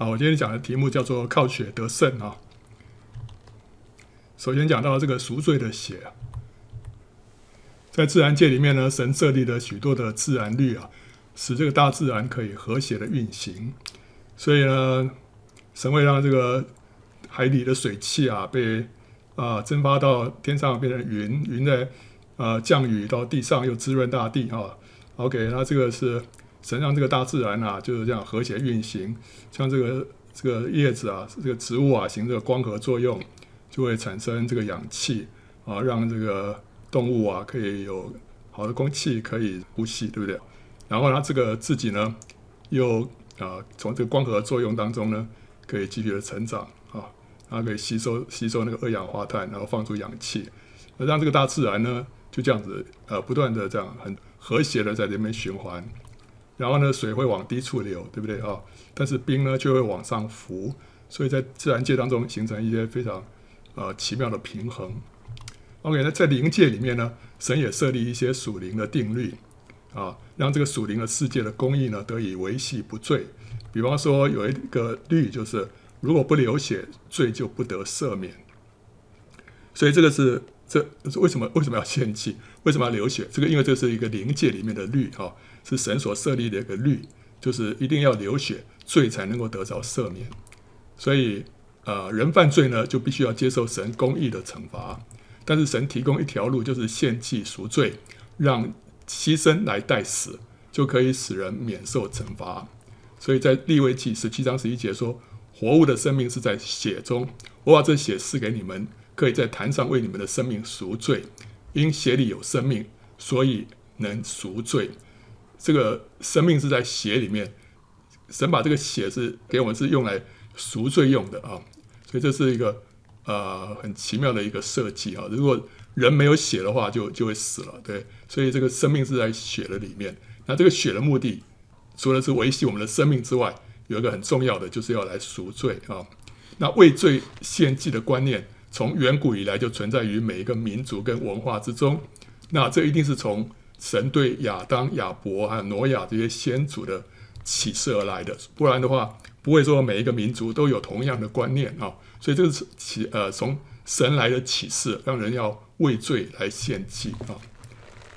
好，我今天讲的题目叫做“靠血得胜”啊。首先讲到这个赎罪的血，在自然界里面呢，神设立了许多的自然律啊，使这个大自然可以和谐的运行。所以呢，神会让这个海底的水汽啊被啊蒸发到天上，变成云，云在啊降雨到地上，又滋润大地啊。OK，那这个是神让这个大自然啊就是这样和谐运行，像这个这个叶子啊，这个植物啊，行这个光合作用，就会产生这个氧气啊，让这个动物啊可以有好的空气可以呼吸，对不对？然后它这个自己呢，又啊从这个光合作用当中呢，可以继续的成长啊，它可以吸收吸收那个二氧化碳，然后放出氧气，让这个大自然呢就这样子呃不断的这样很。和谐的在这边循环，然后呢，水会往低处流，对不对啊？但是冰呢就会往上浮，所以在自然界当中形成一些非常呃奇妙的平衡。OK，那在灵界里面呢，神也设立一些属灵的定律啊，让这个属灵的世界的公义呢得以维系不坠。比方说有一个律就是，如果不流血，罪就不得赦免。所以这个是。这是为什么？为什么要献祭？为什么要流血？这个因为这是一个灵界里面的律啊，是神所设立的一个律，就是一定要流血，罪才能够得着赦免。所以，呃，人犯罪呢，就必须要接受神公义的惩罚。但是神提供一条路，就是献祭赎罪，让牺牲来代死，就可以使人免受惩罚。所以在利未记十七章十一节说：“活物的生命是在血中，我把这血赐给你们。”可以在坛上为你们的生命赎罪，因血里有生命，所以能赎罪。这个生命是在血里面，神把这个血是给我们是用来赎罪用的啊，所以这是一个呃很奇妙的一个设计啊。如果人没有血的话就，就会死了。对，所以这个生命是在血的里面。那这个血的目的，除了是维系我们的生命之外，有一个很重要的，就是要来赎罪啊。那为罪献祭的观念。从远古以来就存在于每一个民族跟文化之中，那这一定是从神对亚当、亚伯还有挪亚这些先祖的启示而来的，不然的话不会说每一个民族都有同样的观念啊。所以这个是启呃从神来的启示，让人要畏罪来献祭啊。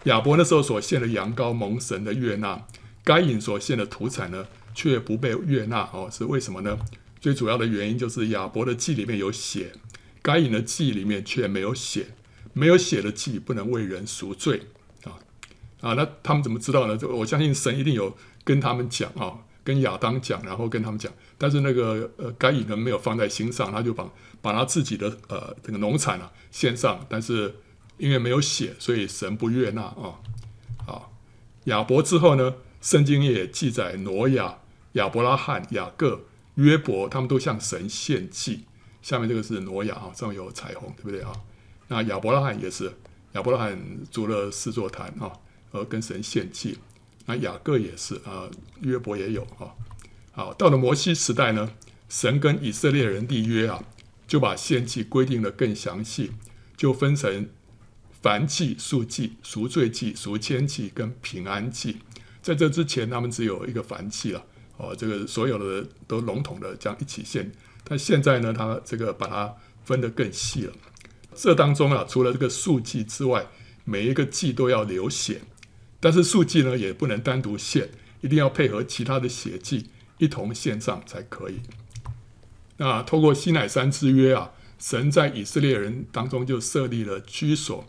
亚伯那时候所献的羊羔蒙神的悦纳，该隐所献的土产呢却不被悦纳哦，是为什么呢？最主要的原因就是亚伯的祭里面有血。该隐的祭里面却没有血，没有血的祭不能为人赎罪啊！那他们怎么知道呢？就我相信神一定有跟他们讲啊，跟亚当讲，然后跟他们讲。但是那个呃，该隐呢没有放在心上，他就把把他自己的呃这个农产啊献上，但是因为没有血，所以神不悦纳啊。好，亚伯之后呢，圣经也记载挪亚、亚伯拉罕、雅各、约伯，他们都向神献祭。下面这个是挪亚啊，上面有彩虹，对不对啊？那亚伯拉罕也是，亚伯拉罕筑了四座坛啊，呃，跟神献祭。那雅各也是啊，约伯也有啊。好，到了摩西时代呢，神跟以色列人立约啊，就把献祭规定得更详细，就分成燔祭、素祭、赎罪祭、赎愆祭跟平安祭。在这之前，他们只有一个燔祭了，哦，这个所有的都笼统的这样一起献。但现在呢，他这个把它分得更细了。这当中啊，除了这个素祭之外，每一个祭都要流血。但是素祭呢，也不能单独献，一定要配合其他的血祭一同献上才可以。那透过西乃山之约啊，神在以色列人当中就设立了居所，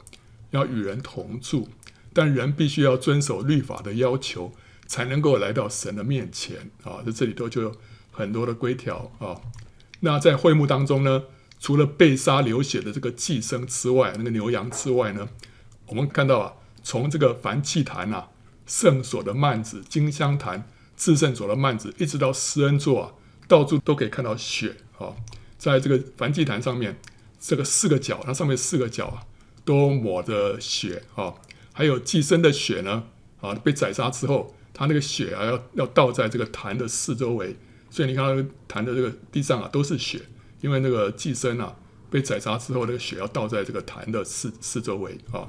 要与人同住，但人必须要遵守律法的要求，才能够来到神的面前啊。在这里头就有很多的规条啊。那在会幕当中呢，除了被杀流血的这个祭牲之外，那个牛羊之外呢，我们看到啊，从这个燔祭坛啊、圣所的幔子、金香坛、至圣所的幔子，一直到施恩座啊，到处都可以看到血啊。在这个燔祭坛上面，这个四个角，它上面四个角啊，都抹着血啊。还有祭牲的血呢，啊，被宰杀之后，它那个血啊，要要倒在这个坛的四周围。所以你看到坛的这个地上啊，都是血，因为那个祭牲啊被宰杀之后，那个血要倒在这个坛的四四周围啊。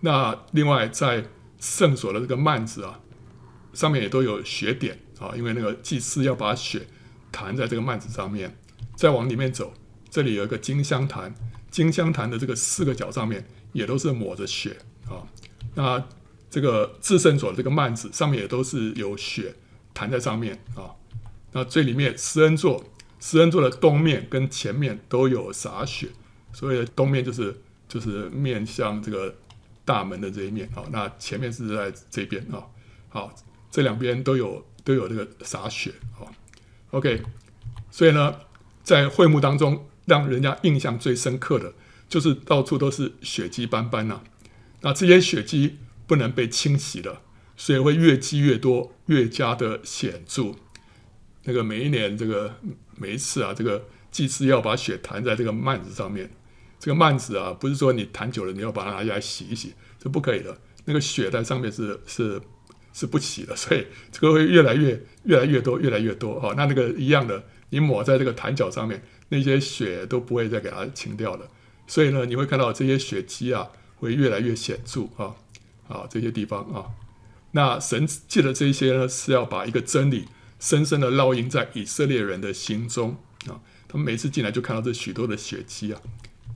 那另外在圣所的这个幔子啊，上面也都有血点啊，因为那个祭司要把血弹在这个幔子上面，再往里面走，这里有一个金香坛，金香坛的这个四个角上面也都是抹着血啊。那这个至圣所的这个幔子上面也都是有血弹在上面啊。那最里面施恩座，施恩座的东面跟前面都有洒血，所以东面就是就是面向这个大门的这一面啊。那前面是在这边啊。好，这两边都有都有这个洒血啊。OK，所以呢，在会幕当中，让人家印象最深刻的就是到处都是血迹斑斑呐、那这些血迹不能被清洗的，所以会越积越多，越加的显著。那个每一年这个每一次啊，这个祭司要把血弹在这个幔子上面。这个幔子啊，不是说你弹久了你要把它拿下来洗一洗，这不可以的。那个血在上面是是是不洗的，所以这个会越来越越来越多，越来越多啊。那那个一样的，你抹在这个弹脚上面，那些血都不会再给它清掉了。所以呢，你会看到这些血迹啊。会越来越显著啊啊，这些地方啊，那神借的这些呢，是要把一个真理深深的烙印在以色列人的心中啊。他们每次进来就看到这许多的血迹啊，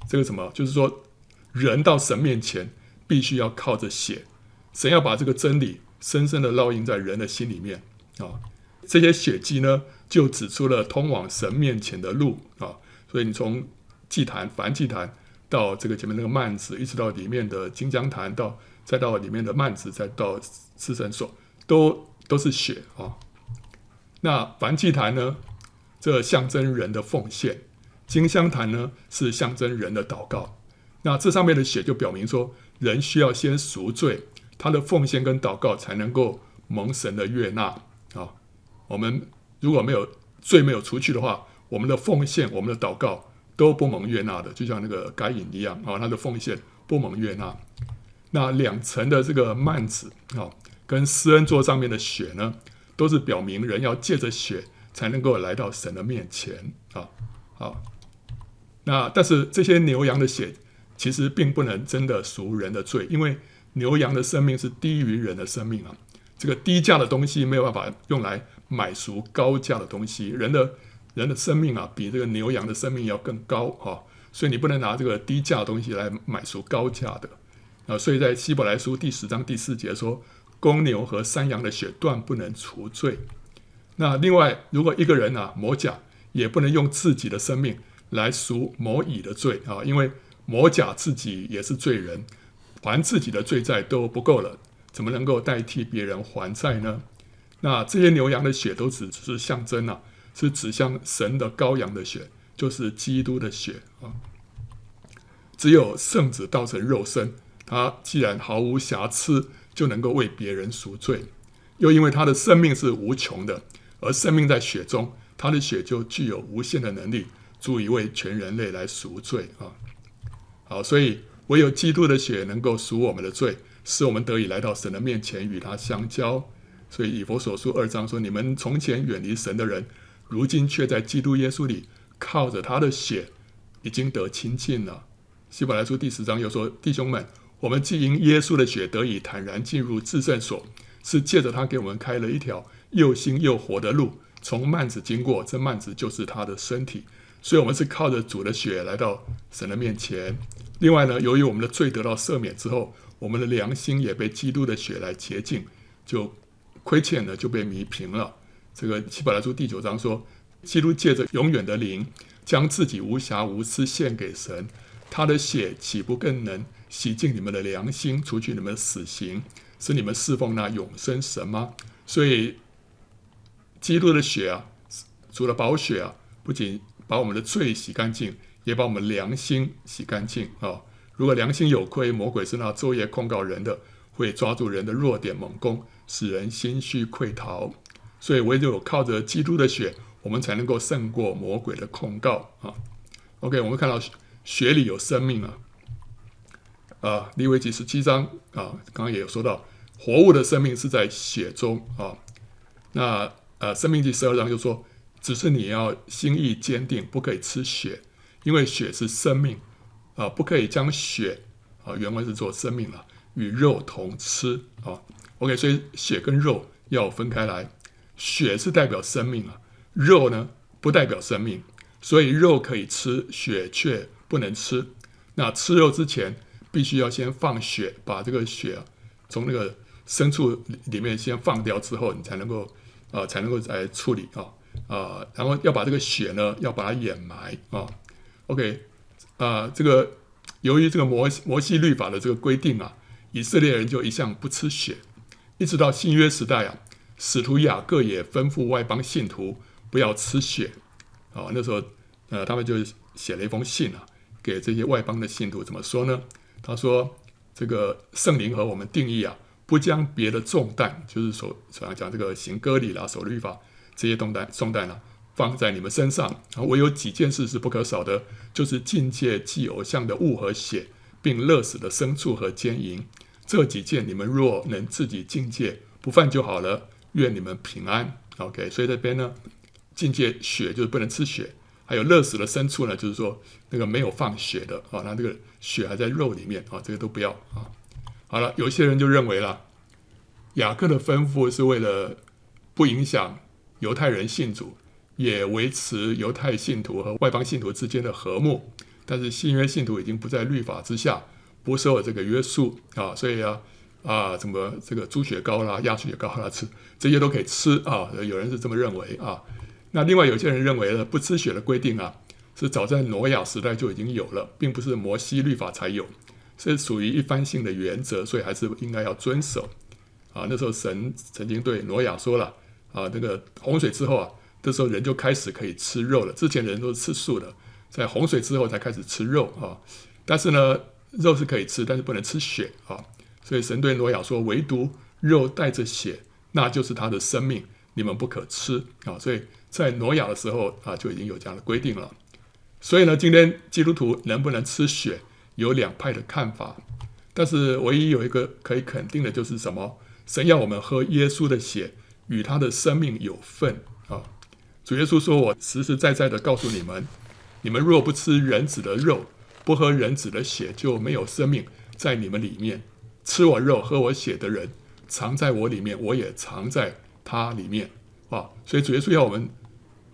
这个什么？就是说，人到神面前必须要靠着血，神要把这个真理深深的烙印在人的心里面啊。这些血迹呢，就指出了通往神面前的路啊。所以你从祭坛，凡祭坛。到这个前面那个幔子，一直到里面的金江坛，到再到里面的幔子，再到至圣所，都都是血啊。那凡祭坛呢，这象征人的奉献；金香坛呢，是象征人的祷告。那这上面的血就表明说，人需要先赎罪，他的奉献跟祷告才能够蒙神的悦纳啊。我们如果没有罪没有除去的话，我们的奉献，我们的祷告。都不蒙悦纳的，就像那个该隐一样啊，他的奉献不蒙悦纳。那两层的这个幔子啊，跟施恩座上面的血呢，都是表明人要借着血才能够来到神的面前啊。好，那但是这些牛羊的血其实并不能真的赎人的罪，因为牛羊的生命是低于人的生命啊。这个低价的东西没有办法用来买赎高价的东西，人的。人的生命啊，比这个牛羊的生命要更高哈，所以你不能拿这个低价的东西来买赎高价的啊。所以在希伯来书第十章第四节说，公牛和山羊的血断不能除罪。那另外，如果一个人啊抹甲，也不能用自己的生命来赎某乙的罪啊，因为某甲自己也是罪人，还自己的罪债都不够了，怎么能够代替别人还债呢？那这些牛羊的血都只是象征啊。是指向神的羔羊的血，就是基督的血啊。只有圣子道成肉身，他既然毫无瑕疵，就能够为别人赎罪。又因为他的生命是无穷的，而生命在血中，他的血就具有无限的能力，足以为全人类来赎罪啊。好，所以唯有基督的血能够赎我们的罪，使我们得以来到神的面前与他相交。所以以弗所书二章说：“你们从前远离神的人。”如今却在基督耶稣里靠着他的血已经得亲近了。希伯来书第十章又说：“弟兄们，我们既因耶稣的血得以坦然进入至圣所，是借着他给我们开了一条又新又活的路，从幔子经过。这幔子就是他的身体，所以我们是靠着主的血来到神的面前。另外呢，由于我们的罪得到赦免之后，我们的良心也被基督的血来洁净，就亏欠呢就被弥平了。”这个希伯来书第九章说，基督借着永远的灵，将自己无瑕无疵献给神，他的血岂不更能洗净你们的良心，除去你们的死刑，使你们侍奉那永生神吗？所以，基督的血啊，除了宝血啊，不仅把我们的罪洗干净，也把我们良心洗干净啊。如果良心有亏，魔鬼是那昼夜控告人的，会抓住人的弱点猛攻，使人心虚溃逃。所以唯有靠着基督的血，我们才能够胜过魔鬼的控告啊。OK，我们看到血里有生命啊。啊，利未记十七章啊，刚刚也有说到，活物的生命是在血中啊。那呃，生命记十二章就说，只是你要心意坚定，不可以吃血，因为血是生命啊，不可以将血啊，原文是做生命了，与肉同吃啊。OK，所以血跟肉要分开来。血是代表生命啊，肉呢不代表生命，所以肉可以吃，血却不能吃。那吃肉之前，必须要先放血，把这个血从那个牲畜里面先放掉之后，你才能够啊、才能够来处理啊啊、然后要把这个血呢要把它掩埋啊。OK 啊、这个由于这个摩摩西律法的这个规定啊，以色列人就一向不吃血，一直到新约时代啊，使徒雅各也吩咐外邦信徒不要吃血啊。那时候呃，他们就写了一封信啊。给这些外邦的信徒怎么说呢？他说：“这个圣灵和我们定义啊，不将别的重担，就是说，讲讲这个行割礼啦、守律法这些重担重担啊，放在你们身上。啊，唯有几件事是不可少的，就是禁戒祭偶像的物和血，并勒死的牲畜和奸淫。这几件你们若能自己禁戒，不犯就好了。愿你们平安。OK，所以这边呢，禁戒血就是不能吃血。”还有勒死的牲畜呢，就是说那个没有放血的啊，那这个血还在肉里面啊，这个都不要啊。好了，有些人就认为了，雅各的吩咐是为了不影响犹太人信主，也维持犹太信徒和外邦信徒之间的和睦。但是新约信徒已经不在律法之下，不受这个约束啊，所以啊啊，什么这个猪血糕啦、鸭血糕啦吃这些都可以吃啊？有人是这么认为啊。那另外有些人认为呢，不吃血的规定啊，是早在挪亚时代就已经有了，并不是摩西律法才有，是属于一般性的原则，所以还是应该要遵守。啊，那时候神曾经对挪亚说了，啊，那个洪水之后啊，这时候人就开始可以吃肉了。之前人都是吃素的，在洪水之后才开始吃肉啊。但是呢，肉是可以吃，但是不能吃血啊。所以神对挪亚说，唯独肉带着血，那就是他的生命，你们不可吃啊。所以。在挪亚的时候啊，就已经有这样的规定了。所以呢，今天基督徒能不能吃血，有两派的看法。但是唯一有一个可以肯定的就是什么？神要我们喝耶稣的血，与他的生命有份啊。主耶稣说：“我实实在在的告诉你们，你们若不吃人子的肉，不喝人子的血，就没有生命在你们里面。吃我肉、喝我血的人，藏在我里面，我也藏在他里面。”啊，所以主耶稣要我们。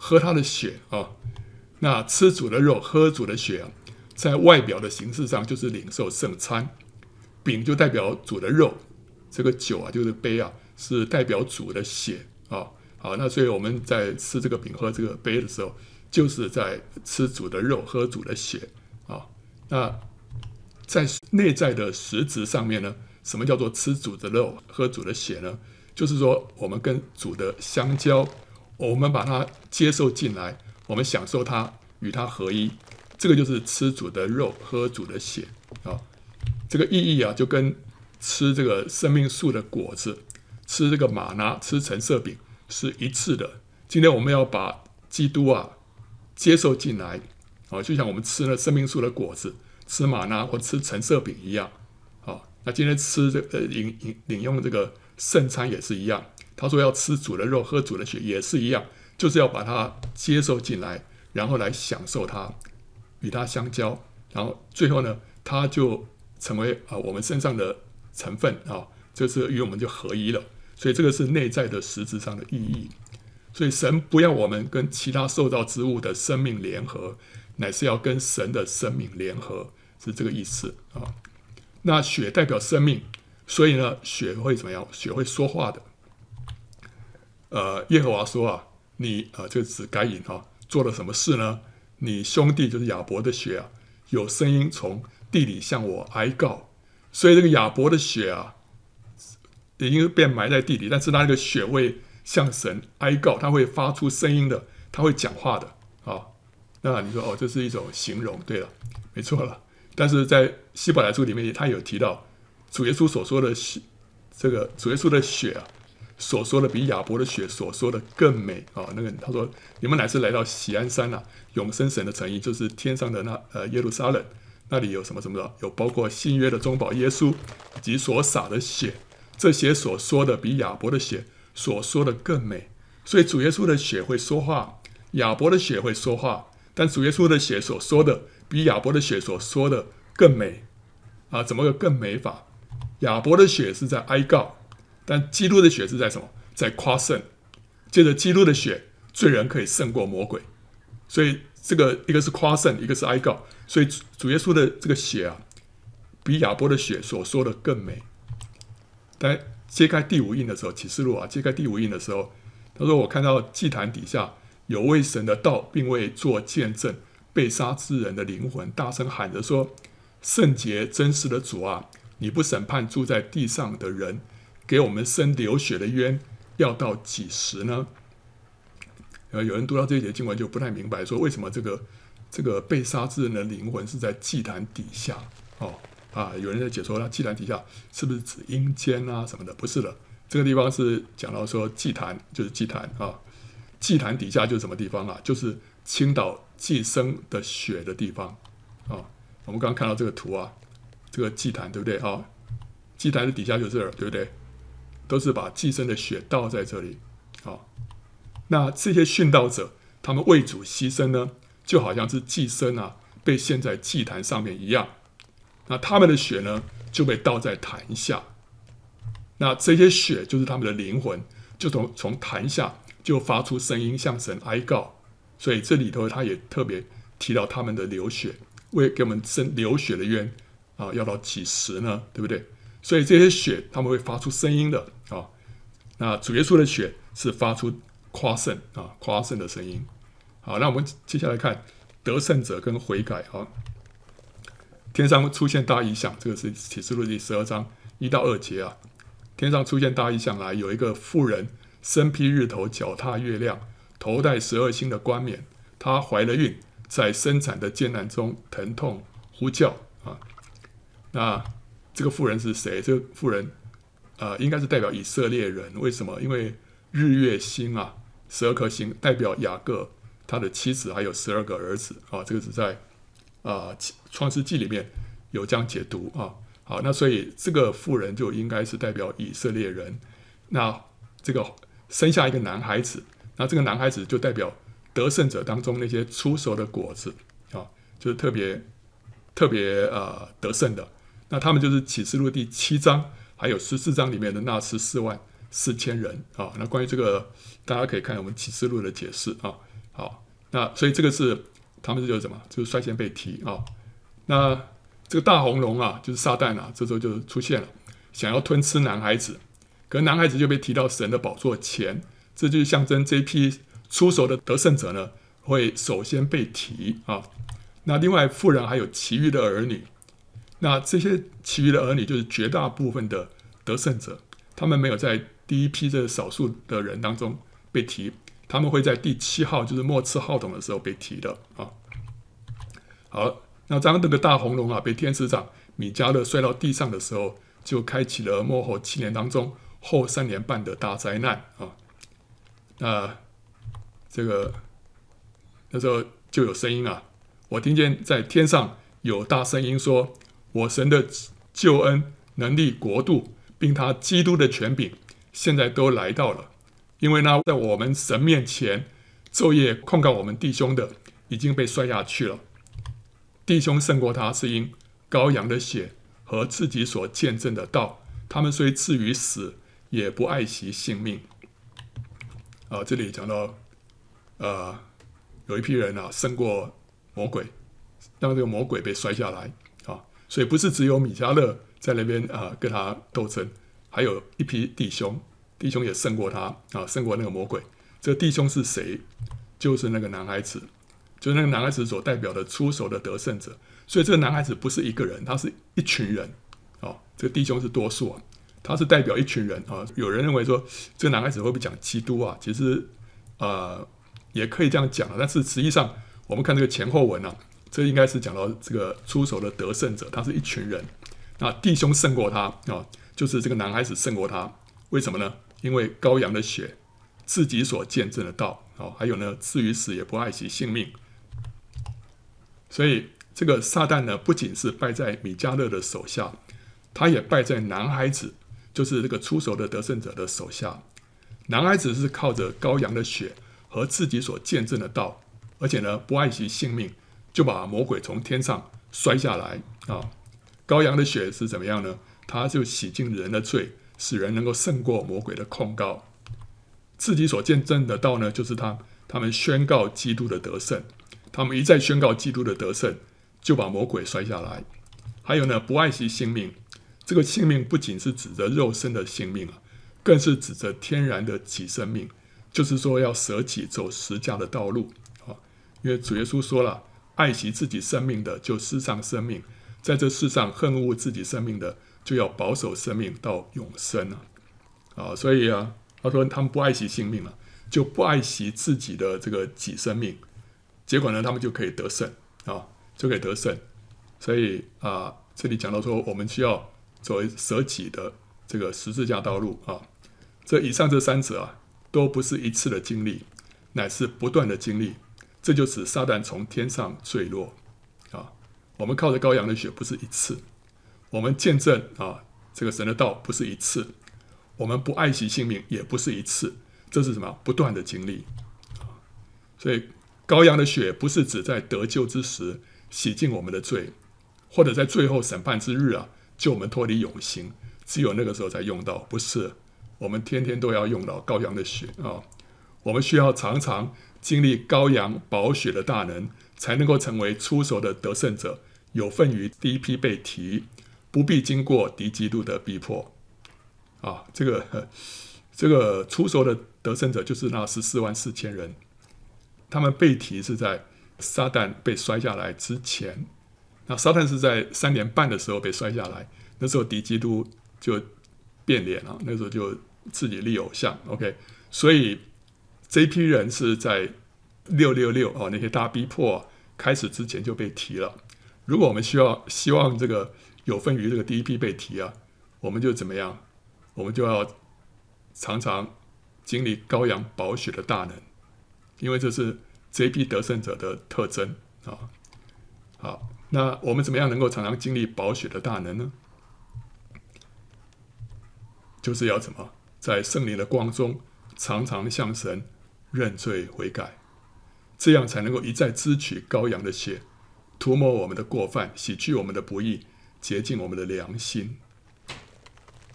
喝他的血啊，那吃主的肉，喝主的血啊，在外表的形式上就是领受圣餐，饼就代表主的肉，这个酒啊就是杯啊，是代表主的血啊。好，那所以我们在吃这个饼、喝这个杯的时候，就是在吃主的肉、喝主的血啊。那在内在的实质上面呢，什么叫做吃主的肉、喝主的血呢？就是说我们跟主的相交。我们把它接受进来，我们享受它，与它合一，这个就是吃主的肉，喝主的血啊。这个意义啊，就跟吃这个生命树的果子，吃这个玛拿，吃橙色饼是一次的。今天我们要把基督啊接受进来啊，就像我们吃了生命树的果子，吃玛拿或吃橙色饼一样啊。那今天吃这个饮饮饮用这个圣餐也是一样。他说要吃主的肉，喝主的血也是一样，就是要把它接受进来，然后来享受它，与它相交，然后最后呢，它就成为啊我们身上的成分啊，就是与我们就合一了。所以这个是内在的实质上的意义。所以神不要我们跟其他受造之物的生命联合，乃是要跟神的生命联合，是这个意思啊。那血代表生命，所以呢，血会怎么样？血会说话的。呃，耶和华说啊，你呃，这个指该隐哈，做了什么事呢？你兄弟就是亚伯的血啊，有声音从地里向我哀告，所以这个亚伯的血啊，已经被埋在地里，但是他那个血会向神哀告，他会发出声音的，他会讲话的啊、那你说哦，这是一种形容，对了，没错了。但是在希伯来书里面，他有提到主耶稣所说的血，这个主耶稣的血啊。所说的比亚伯的血所说的更美啊！那个他说：“你们乃是来到喜安山呐、永生神的诚意，就是天上的那呃耶路撒冷，那里有什么什么的？有包括新约的中保耶稣以及所洒的血，这些所说的比亚伯的血所说的更美。所以主耶稣的血会说话，亚伯的血会说话，但主耶稣的血所说的比亚伯的血所说的更美啊！怎么个更美法？亚伯的血是在哀告。”但基督的血是在什么？在夸胜。借着基督的血，罪人可以胜过魔鬼所以这个一个是夸胜，一个是哀告。所以主耶稣的这个血啊，比亚伯的血所说的更美。在揭开第五印的时候，启示录啊，揭开第五印的时候，他说：“我看到祭坛底下有为神的道，并未做见证被杀之人的灵魂，大声喊着说：‘圣洁真实的主啊，你不审判住在地上的人，给我们生流血的冤，要到几时呢？’”呃，有人读到这一节经文就不太明白，说为什么这个这个被杀之人的灵魂是在祭坛底下？哦，啊，有人在解说，那祭坛底下是不是指阴间啊什么的？不是的，这个地方是讲到说祭坛就是祭坛啊，祭坛底下就是什么地方啊？就是倾倒祭牲的血的地方啊。我们刚看到这个图啊，这个祭坛对不对啊？祭坛的底下就是这儿，对不对？都是把祭牲的血倒在这里啊。那这些殉道者，他们为主牺牲呢，就好像是祭牲啊被献在祭坛上面一样。那他们的血呢，就被倒在坛下。那这些血就是他们的灵魂，就从从坛下就发出声音向神哀告。所以这里头他也特别提到他们的流血，为给我们生流血的冤啊，要到几时呢？对不对？所以这些血他们会发出声音的啊。那主耶稣的血是发出。夸胜啊，夸胜的声音。好，那我们接下来看得胜者跟悔改啊。天上出现大异象，这个是启示录第十二章一到二节啊。天上出现大异象来，有一个妇人身披日头，脚踏月亮，头戴十二星的冠冕。她怀了孕，在生产的艰难中疼痛呼叫啊。那这个妇人是谁？这个妇人啊、呃，应该是代表以色列人。为什么？因为日月星啊。十二颗星代表雅各，他的妻子还有十二个儿子啊，这个是在啊创世纪里面有这样解读啊。好，那所以这个妇人就应该是代表以色列人。那这个生下一个男孩子，那这个男孩子就代表得胜者当中那些出熟的果子啊，就是特别特别呃得胜的。那他们就是启示录第七章还有十四章里面的那十四万四千人啊。那关于这个。大家可以看我们启示录的解释啊，好，那所以这个是他们就是什么？就是率先被提啊。那这个大红龙啊，就是撒旦啊，这时候就出现了，想要吞吃男孩子，可男孩子就被提到神的宝座前，这就象征这批出手的得胜者呢，会首先被提啊。那另外妇人还有其余的儿女，那这些其余的儿女就是绝大部分的得胜者，他们没有在第一批这少数的人当中。被提，他们会在第七号，就是末次号筒的时候被提的啊。好，那当这个大红龙啊被天使长米迦勒摔到地上的时候，就开启了末后七年当中后三年半的大灾难啊。那这个那时候就有声音啊，我听见在天上有大声音说：“我神的救恩、能力、国度，并他基督的权柄，现在都来到了。”因为呢，在我们神面前昼夜控告我们弟兄的，已经被摔下去了。弟兄胜过他，是因羔羊的血和自己所见证的道。他们虽至于死，也不爱惜性命。啊，这里讲到，呃，有一批人啊胜过魔鬼，让这个魔鬼被摔下来啊。所以不是只有米迦勒在那边啊跟他斗争，还有一批弟兄。弟兄也胜过他啊，胜过那个魔鬼。这弟兄是谁？就是那个男孩子，就是那个男孩子所代表的出手的得胜者。所以这个男孩子不是一个人，他是一群人。哦，这个弟兄是多数啊，他是代表一群人啊。有人认为说，这个男孩子会不会讲基督啊？其实，呃，也可以这样讲啊。但是实际上，我们看这个前后文啊，这应该是讲到这个出手的得胜者，他是一群人。那弟兄胜过他啊，就是这个男孩子胜过他。为什么呢？因为羔羊的血，自己所见证的道，哦，还有呢，至于死也不爱惜性命。所以这个撒旦呢，不仅是败在米迦勒的手下，他也败在男孩子，就是这个出手的得胜者的手下。男孩子是靠着羔羊的血和自己所见证的道，而且呢，不爱惜性命，就把魔鬼从天上摔下来啊。羔羊的血是怎么样呢？他就洗净人的罪。使人能够胜过魔鬼的控告，自己所见证的道呢，就是他他们宣告基督的得胜他们一再宣告基督的得胜，就把魔鬼摔下来。还有呢，不爱惜性命，这个性命不仅是指着肉身的性命啊，更是指着天然的己生命，就是说要舍己走十架的道路啊。因为主耶稣说了，爱惜自己生命的就失丧生命，在这世上恨恶自己生命的，就要保守生命到永生啊。啊，所以啊，他说他们不爱惜性命了，就不爱惜自己的这个己生命，结果呢，他们就可以得胜啊，就可以得胜。所以啊，这里讲到说，我们需要作为舍己的这个十字架道路啊。这以上这三者啊，都不是一次的经历，乃是不断的经历。这就使撒旦从天上坠落啊。我们靠着羔羊的血不是一次，我们见证啊这个神的道不是一次，我们不爱惜性命也不是一次，这是什么？不断的经历啊。所以羔羊的血不是指在得救之时洗净我们的罪。或者在最后审判之日啊，救我们脱离永刑，只有那个时候才用到，不是？我们天天都要用到羔羊的血啊！我们需要常常经历羔羊宝血的大能，才能够成为出手的得胜者，有份于第一批被提，不必经过敌基督的逼迫啊！这个这个出手的得胜者就是那十四万四千人，他们被提是在撒旦被摔下来之前。那撒旦是在三年半的时候被摔下来，那时候敌基督就变脸了，那时候就自己立偶像。OK，所以这批人是在六六六啊那些大逼迫开始之前就被提了。如果我们需要希望这个有份于这个第一批被提啊，我们就怎么样？我们就要常常经历羔羊宝血的大能，因为这是这一批得胜者的特征啊。好。那我们怎么样能够常常经历宝血的大能呢？就是要怎么在圣灵的光中常常向神认罪悔改，这样才能够一再支取羔羊的血，涂抹我们的过犯，洗去我们的不义，洁净我们的良心。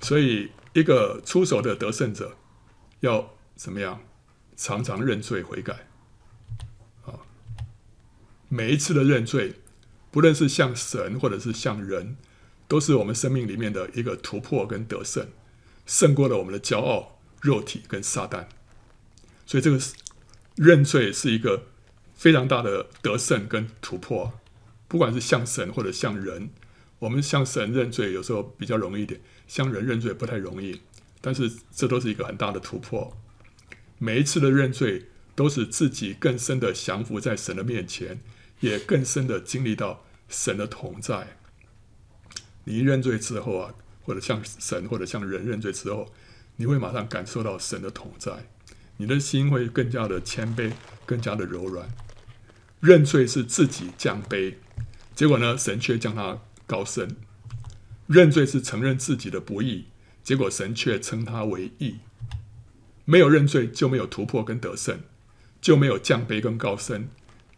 所以，一个出手的得胜者要怎么样？常常认罪悔改。啊，每一次的认罪。不论是向神或者是向人，都是我们生命里面的一个突破跟得胜，胜过了我们的骄傲、肉体跟撒旦。所以这个认罪是一个非常大的得胜跟突破。不管是向神或者向人，我们向神认罪有时候比较容易一点，向人认罪不太容易。但是这都是一个很大的突破。每一次的认罪，都使自己更深的降服在神的面前。也更深的经历到神的同在。你一认罪之后啊，或者向神或者向人认罪之后，你会马上感受到神的同在，你的心会更加的谦卑，更加的柔软。认罪是自己降卑，结果呢，神却将他高升。认罪是承认自己的不义，结果神却称他为义。没有认罪就没有突破跟得胜，就没有降卑跟高升。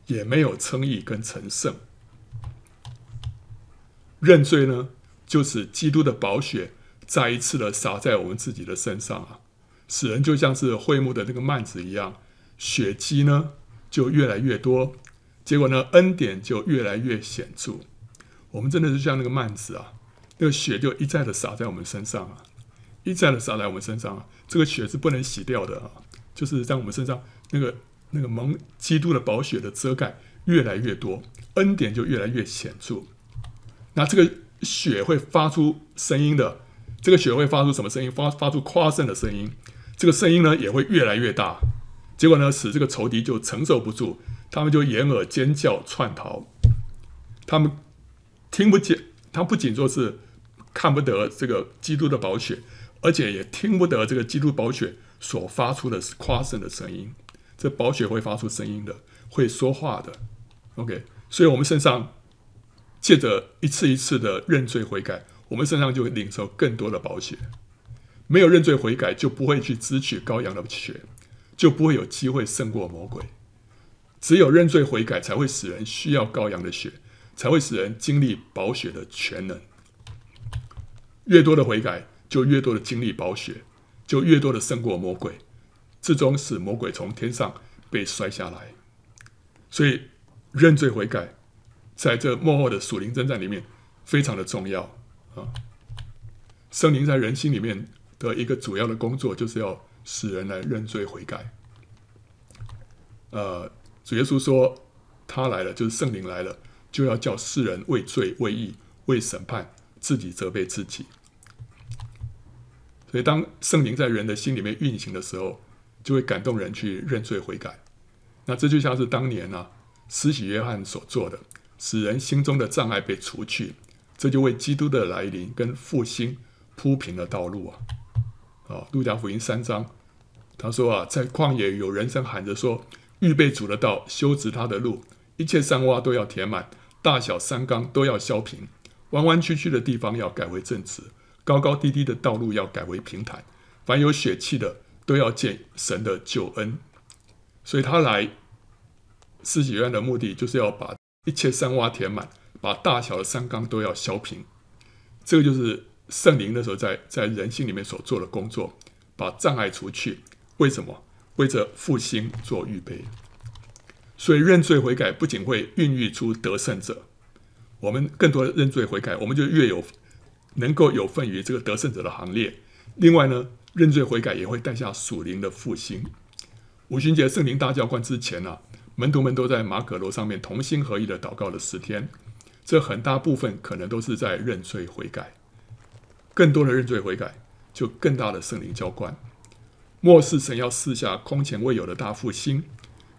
也没有称义跟成圣，认罪呢，就是基督的宝血再一次的洒在我们自己的身上啊，使人就像是会幕的那个幔子一样，血迹呢就越来越多，结果呢恩典就越来越显著。我们真的是像那个幔子啊，那个血就一再的洒在我们身上啊，一再的洒在我们身上啊，这个血是不能洗掉的啊，就是在我们身上那个。那个蒙基督的宝血的遮盖越来越多，恩典就越来越显著。那这个血会发出声音的，这个血会发出什么声音？发发出夸胜的声音。这个声音呢也会越来越大。结果呢，使这个仇敌就承受不住，他们就掩耳尖叫窜逃。他们听不见，他不仅说是看不得这个基督的宝血，而且也听不得这个基督宝血所发出的夸胜的声音。这宝血会发出声音的，会说话的。OK，所以，我们身上借着一次一次的认罪悔改，我们身上就会领受更多的宝血。没有认罪悔改，就不会去支取羔羊的血，就不会有机会胜过魔鬼。只有认罪悔改，才会使人需要羔羊的血，才会使人经历宝血的全能。越多的悔改，就越多的经历宝血，就越多的胜过魔鬼。最终使魔鬼从天上被摔下来，所以认罪悔改，在这末后的属灵征战里面非常的重要啊。圣灵在人心里面的一个主要的工作，就是要使人来认罪悔改。呃，主耶稣说他来了，就是圣灵来了，就要叫世人为罪、为义、为审判，自己责备自己。所以，当圣灵在人的心里面运行的时候，就会感动人去认罪悔改。那这就像是当年啊，施洗约翰所做的，使人心中的障碍被除去，这就为基督的来临跟复兴铺平了道路啊。啊，路加福音三章，他说啊，在旷野有人声喊着说：“预备主的道，修直他的路，一切山洼都要填满，大小山冈都要削平，弯弯曲曲的地方要改为正直。”高高低低的道路要改为平坦，凡有血气的都要见神的救恩。所以他来施洗约翰的目的，就是要把一切山洼填满，把大小的山冈都要削平。这个就是圣灵那时候在在人心里面所做的工作，把障碍除去。为什么？为着复兴做预备。所以认罪悔改不仅会孕育出得胜者，我们更多的认罪悔改，我们就越有。能够有份于这个得胜者的行列。另外呢，认罪悔改也会带下属灵的复兴。五旬节圣灵大浇灌之前呢、啊，门徒们都在马可楼上面同心合意的祷告了十天。这很大部分可能都是在认罪悔改。更多的认罪悔改，就更大的圣灵浇灌。末世神要赐下空前未有的大复兴，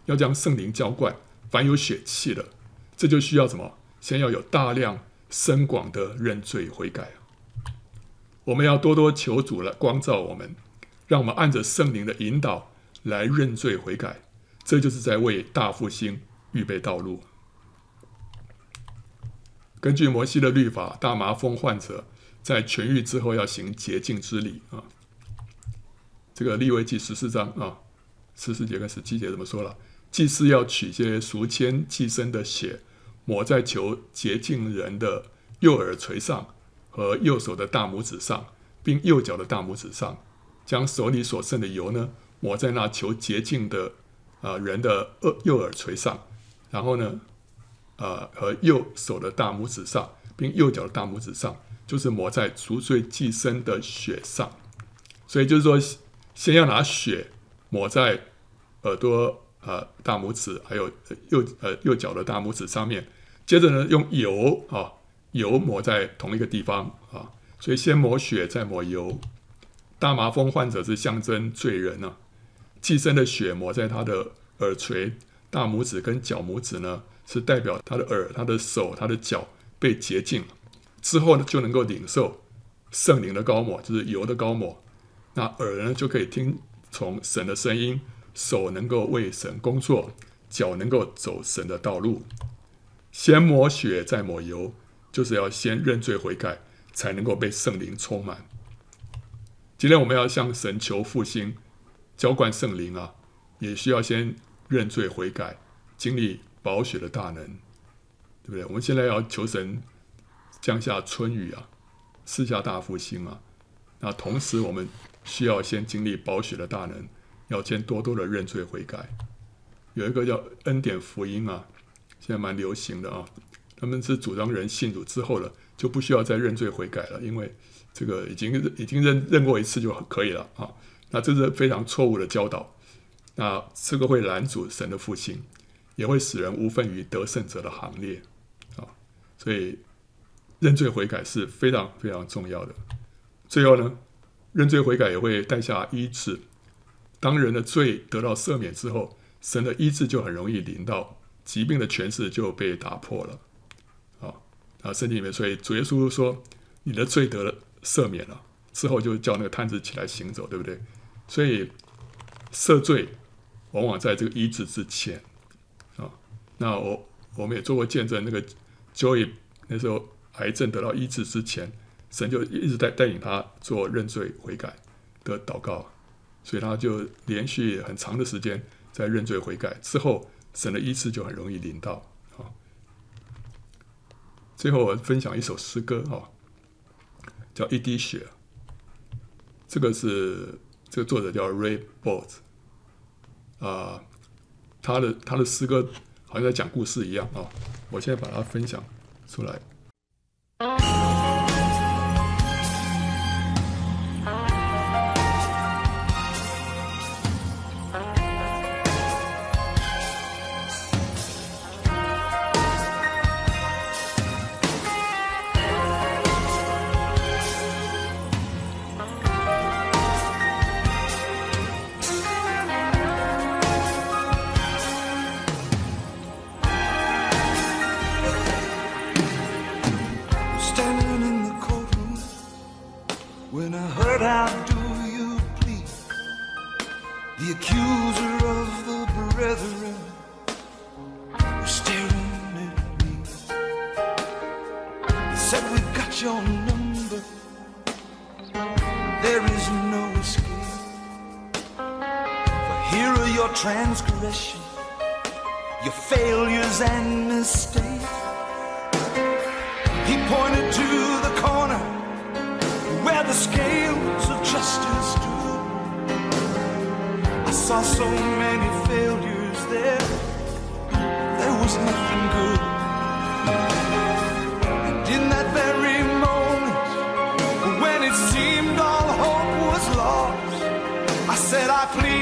要将圣灵浇灌，凡有血气的，这就需要什么？先要有大量深广的认罪悔改。我们要多多求主来光照我们，让我们按着圣灵的引导来认罪悔改，这就是在为大复兴预备道路。根据摩西的律法，大麻风患者在痊愈之后要行洁净之礼啊。这个利未记十四章啊，十四节跟十七节怎么说了？祭司要取些赎愆祭牲的血，抹在求洁净人的右耳垂上。和右手的大拇指上，并右脚的大拇指上，将手里所剩的油呢，抹在那求洁净的啊、人的右右耳垂上，然后呢，呃和右手的大拇指上，并右脚的大拇指上，就是抹在赎罪寄生的血上。所以就是说，先要拿血抹在耳朵、呃大拇指，还有右呃右脚的大拇指上面，接着呢，用油啊。油抹在同一个地方啊，所以先抹血，再抹油。大麻风患者是象征罪人呢、啊，祭牲的血抹在他的耳垂、大拇指跟脚拇指呢，是代表他的耳、他的手、他的脚被洁净之后呢，就能够领受圣灵的膏抹，就是油的膏抹。那耳呢，就可以听从神的声音，手能够为神工作，脚能够走神的道路。先抹血，再抹油。就是要先认罪悔改，才能够被圣灵充满。今天我们要向神求复兴，浇灌圣灵啊，也需要先认罪悔改，经历宝血的大能，对不对？我们现在要求神降下春雨啊，赐下大复兴啊。那同时我们需要先经历宝血的大能，要先多多的认罪悔改。有一个叫恩典福音啊，现在蛮流行的啊。他们是主张人信主之后了，就不需要再认罪悔改了，因为这个已经已经认认过一次就可以了啊。那这是非常错误的教导，那这个会拦阻神的复兴，也会使人无份于得胜者的行列啊。所以认罪悔改是非常非常重要的。最后呢，认罪悔改也会带下医治。当人的罪得到赦免之后，神的医治就很容易临到，疾病的权势就被打破了。啊，圣经里面，所以主耶稣说：“你的罪得了赦免了，之后就叫那个瘫子起来行走，对不对？”所以赦罪往往在这个医治之前啊。那我我们也做过见证，那个 Joy 那时候癌症得到医治之前，神就一直在带领他做认罪悔改的祷告，所以他就连续很长的时间在认罪悔改之后，神的医治就很容易临到。最后，我分享一首诗歌哈，叫《一滴血》。这个是这个作者叫 Ray Boltz 啊，他的他的诗歌好像在讲故事一样啊、我现在把它分享出来。said I please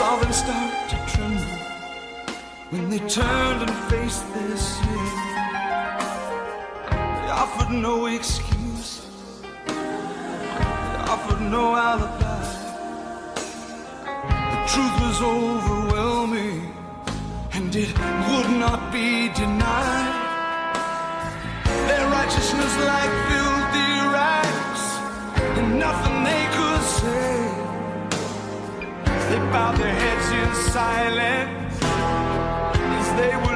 saw them start to tremble when they turned and faced their sin. They offered no excuse, they offered no alibi. The truth was overwhelming and it would not be denied. Their righteousness like filthy rags, and nothing they could say they bowed their heads in silence as they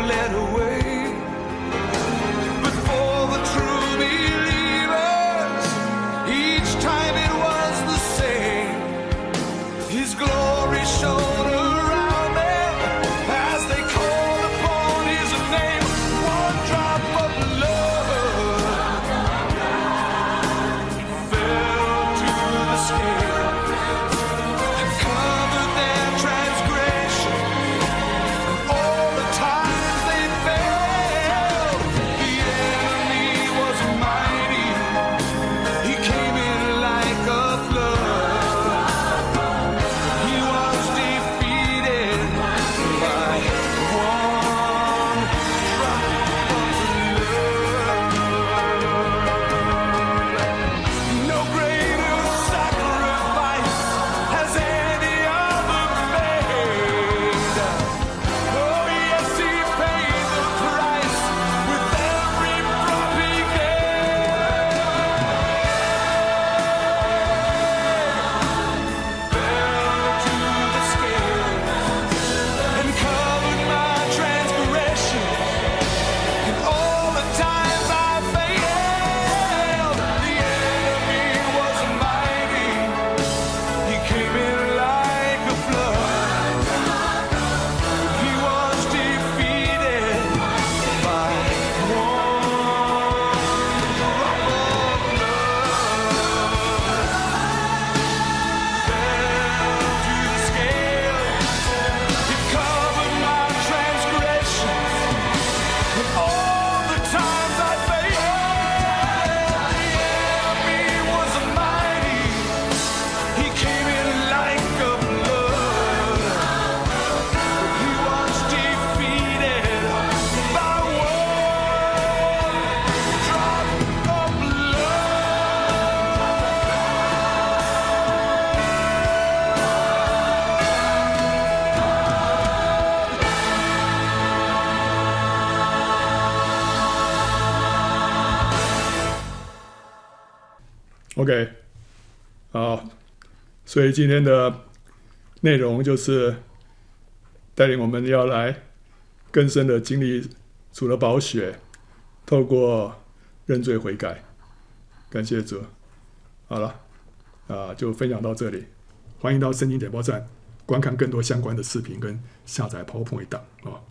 所以今天的内容就是带领我们要来更深的经历主的宝血，透过认罪悔改，感谢主。好了，啊，就分享到这里，欢迎到圣经点播站观看更多相关的视频跟下载 PowerPoint 档啊。